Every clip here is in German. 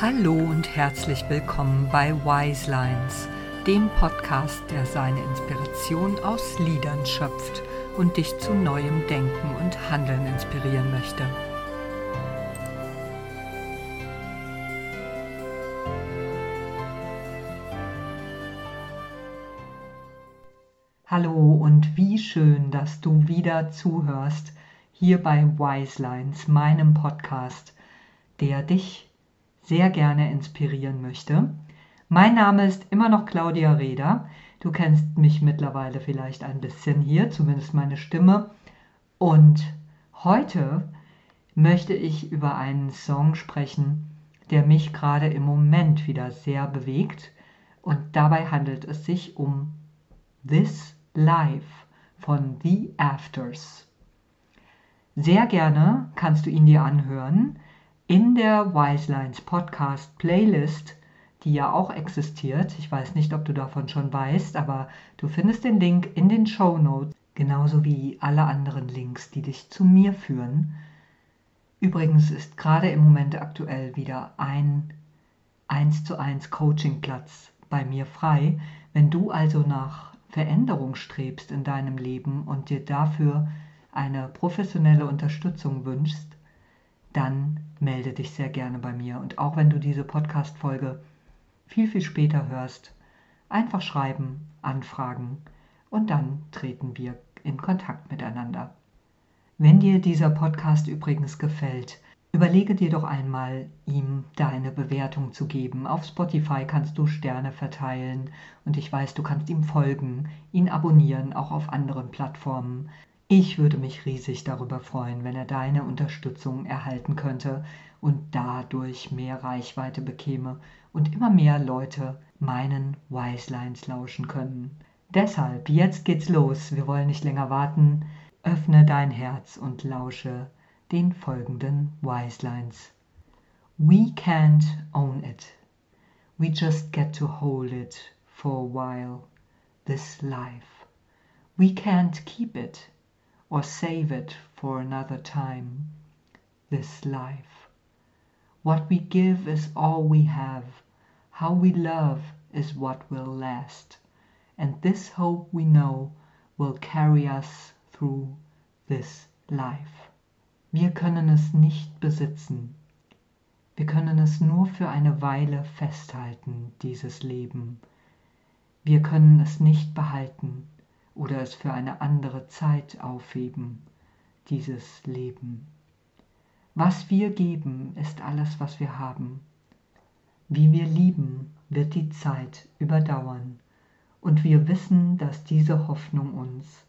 Hallo und herzlich willkommen bei Wise Lines, dem Podcast, der seine Inspiration aus Liedern schöpft und dich zu neuem Denken und Handeln inspirieren möchte. Hallo und wie schön, dass du wieder zuhörst hier bei Wise Lines, meinem Podcast, der dich sehr gerne inspirieren möchte. Mein Name ist immer noch Claudia Reda. Du kennst mich mittlerweile vielleicht ein bisschen hier, zumindest meine Stimme. Und heute möchte ich über einen Song sprechen, der mich gerade im Moment wieder sehr bewegt. Und dabei handelt es sich um This Life von The Afters. Sehr gerne kannst du ihn dir anhören in der Wiselines Podcast Playlist, die ja auch existiert. Ich weiß nicht, ob du davon schon weißt, aber du findest den Link in den Show Notes, genauso wie alle anderen Links, die dich zu mir führen. Übrigens ist gerade im Moment aktuell wieder ein 1 zu 1 Coachingplatz bei mir frei. Wenn du also nach Veränderung strebst in deinem Leben und dir dafür eine professionelle Unterstützung wünschst, dann melde dich sehr gerne bei mir. Und auch wenn du diese Podcast-Folge viel, viel später hörst, einfach schreiben, anfragen und dann treten wir in Kontakt miteinander. Wenn dir dieser Podcast übrigens gefällt, überlege dir doch einmal, ihm deine Bewertung zu geben. Auf Spotify kannst du Sterne verteilen und ich weiß, du kannst ihm folgen, ihn abonnieren, auch auf anderen Plattformen. Ich würde mich riesig darüber freuen, wenn er deine Unterstützung erhalten könnte und dadurch mehr Reichweite bekäme und immer mehr Leute meinen Wiselines lauschen können. Deshalb, jetzt geht's los, wir wollen nicht länger warten. Öffne dein Herz und lausche den folgenden Wiselines. We can't own it. We just get to hold it for a while. This life. We can't keep it. Or save it for another time, this life. What we give is all we have, how we love is what will last, and this hope we know will carry us through this life. Wir können es nicht besitzen. Wir können es nur für eine Weile festhalten, dieses Leben. Wir können es nicht behalten oder es für eine andere Zeit aufheben, dieses Leben. Was wir geben, ist alles, was wir haben. Wie wir lieben, wird die Zeit überdauern, und wir wissen, dass diese Hoffnung uns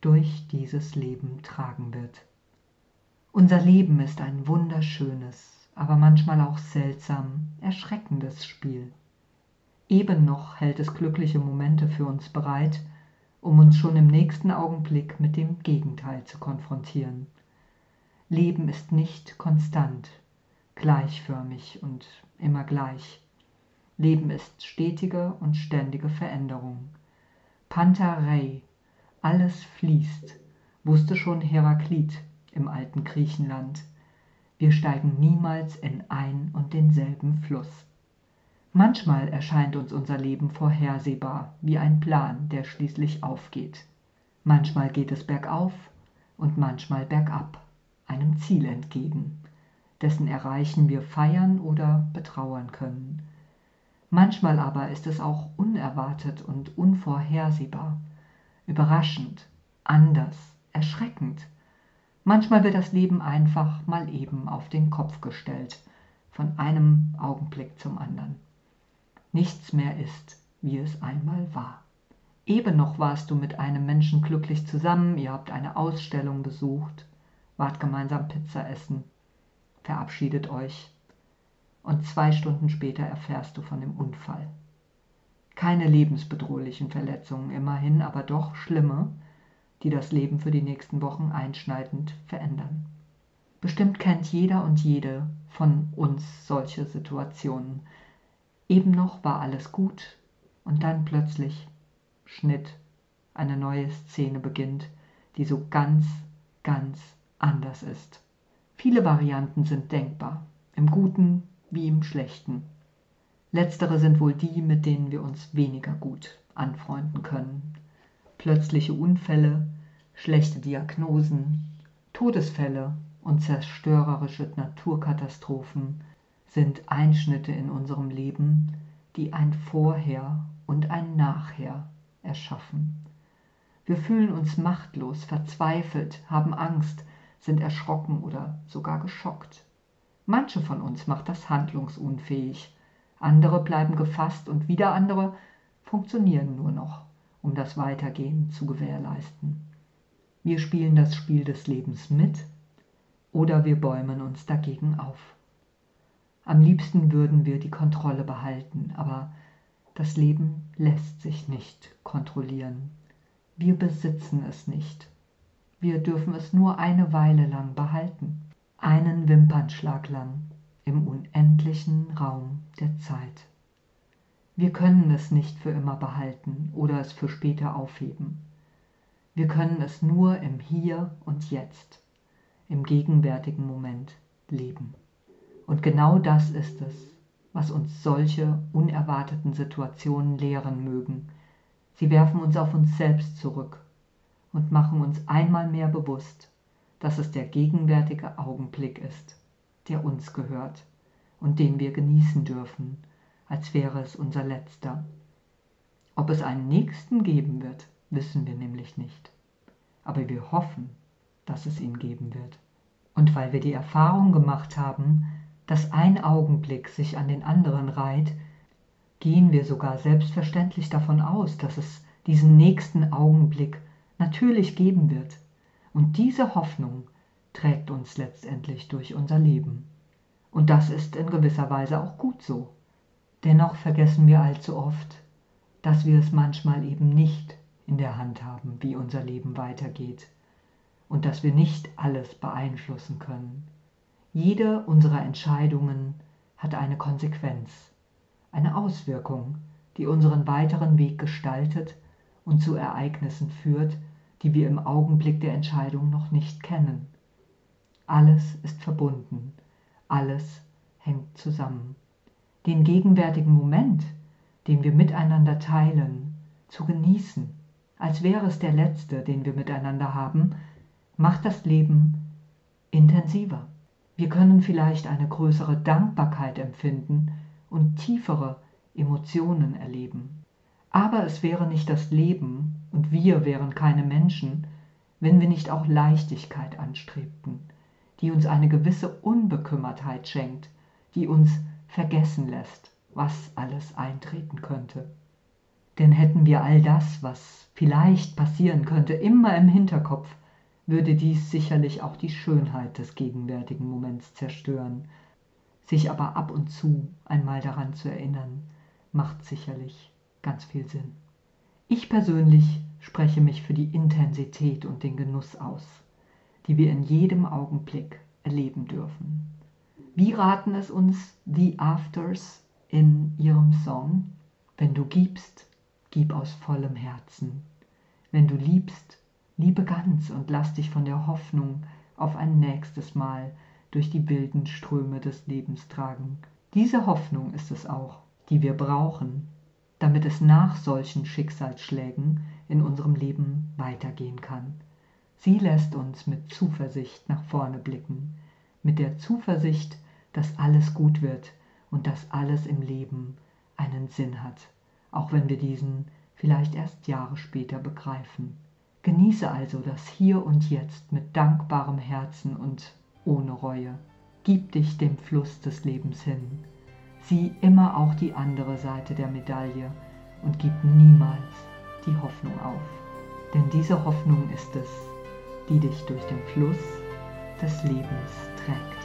durch dieses Leben tragen wird. Unser Leben ist ein wunderschönes, aber manchmal auch seltsam, erschreckendes Spiel. Eben noch hält es glückliche Momente für uns bereit, um uns schon im nächsten Augenblick mit dem Gegenteil zu konfrontieren. Leben ist nicht konstant, gleichförmig und immer gleich. Leben ist stetige und ständige Veränderung. Panta rei, alles fließt, wusste schon Heraklit im alten Griechenland. Wir steigen niemals in ein und denselben Fluss. Manchmal erscheint uns unser Leben vorhersehbar wie ein Plan, der schließlich aufgeht. Manchmal geht es bergauf und manchmal bergab, einem Ziel entgegen, dessen Erreichen wir feiern oder betrauern können. Manchmal aber ist es auch unerwartet und unvorhersehbar, überraschend, anders, erschreckend. Manchmal wird das Leben einfach mal eben auf den Kopf gestellt, von einem Augenblick zum anderen nichts mehr ist, wie es einmal war. Eben noch warst du mit einem Menschen glücklich zusammen, ihr habt eine Ausstellung besucht, wart gemeinsam Pizza essen, verabschiedet euch und zwei Stunden später erfährst du von dem Unfall. Keine lebensbedrohlichen Verletzungen immerhin, aber doch schlimme, die das Leben für die nächsten Wochen einschneidend verändern. Bestimmt kennt jeder und jede von uns solche Situationen, Eben noch war alles gut und dann plötzlich Schnitt, eine neue Szene beginnt, die so ganz, ganz anders ist. Viele Varianten sind denkbar, im Guten wie im Schlechten. Letztere sind wohl die, mit denen wir uns weniger gut anfreunden können. Plötzliche Unfälle, schlechte Diagnosen, Todesfälle und zerstörerische Naturkatastrophen sind Einschnitte in unserem Leben, die ein Vorher und ein Nachher erschaffen. Wir fühlen uns machtlos, verzweifelt, haben Angst, sind erschrocken oder sogar geschockt. Manche von uns macht das handlungsunfähig, andere bleiben gefasst und wieder andere funktionieren nur noch, um das Weitergehen zu gewährleisten. Wir spielen das Spiel des Lebens mit oder wir bäumen uns dagegen auf. Am liebsten würden wir die Kontrolle behalten, aber das Leben lässt sich nicht kontrollieren. Wir besitzen es nicht. Wir dürfen es nur eine Weile lang behalten, einen Wimpernschlag lang im unendlichen Raum der Zeit. Wir können es nicht für immer behalten oder es für später aufheben. Wir können es nur im Hier und Jetzt, im gegenwärtigen Moment leben. Und genau das ist es, was uns solche unerwarteten Situationen lehren mögen. Sie werfen uns auf uns selbst zurück und machen uns einmal mehr bewusst, dass es der gegenwärtige Augenblick ist, der uns gehört und den wir genießen dürfen, als wäre es unser letzter. Ob es einen nächsten geben wird, wissen wir nämlich nicht. Aber wir hoffen, dass es ihn geben wird. Und weil wir die Erfahrung gemacht haben, dass ein Augenblick sich an den anderen reiht, gehen wir sogar selbstverständlich davon aus, dass es diesen nächsten Augenblick natürlich geben wird. Und diese Hoffnung trägt uns letztendlich durch unser Leben. Und das ist in gewisser Weise auch gut so. Dennoch vergessen wir allzu oft, dass wir es manchmal eben nicht in der Hand haben, wie unser Leben weitergeht und dass wir nicht alles beeinflussen können. Jede unserer Entscheidungen hat eine Konsequenz, eine Auswirkung, die unseren weiteren Weg gestaltet und zu Ereignissen führt, die wir im Augenblick der Entscheidung noch nicht kennen. Alles ist verbunden, alles hängt zusammen. Den gegenwärtigen Moment, den wir miteinander teilen, zu genießen, als wäre es der letzte, den wir miteinander haben, macht das Leben intensiver. Wir können vielleicht eine größere Dankbarkeit empfinden und tiefere Emotionen erleben. Aber es wäre nicht das Leben und wir wären keine Menschen, wenn wir nicht auch Leichtigkeit anstrebten, die uns eine gewisse Unbekümmertheit schenkt, die uns vergessen lässt, was alles eintreten könnte. Denn hätten wir all das, was vielleicht passieren könnte, immer im Hinterkopf, würde dies sicherlich auch die Schönheit des gegenwärtigen Moments zerstören. Sich aber ab und zu einmal daran zu erinnern, macht sicherlich ganz viel Sinn. Ich persönlich spreche mich für die Intensität und den Genuss aus, die wir in jedem Augenblick erleben dürfen. Wie raten es uns The Afters in ihrem Song? Wenn du gibst, gib aus vollem Herzen. Wenn du liebst, Liebe ganz und lass dich von der Hoffnung auf ein nächstes Mal durch die wilden Ströme des Lebens tragen. Diese Hoffnung ist es auch, die wir brauchen, damit es nach solchen Schicksalsschlägen in unserem Leben weitergehen kann. Sie lässt uns mit Zuversicht nach vorne blicken, mit der Zuversicht, dass alles gut wird und dass alles im Leben einen Sinn hat, auch wenn wir diesen vielleicht erst Jahre später begreifen. Genieße also das Hier und Jetzt mit dankbarem Herzen und ohne Reue. Gib dich dem Fluss des Lebens hin. Sieh immer auch die andere Seite der Medaille und gib niemals die Hoffnung auf. Denn diese Hoffnung ist es, die dich durch den Fluss des Lebens trägt.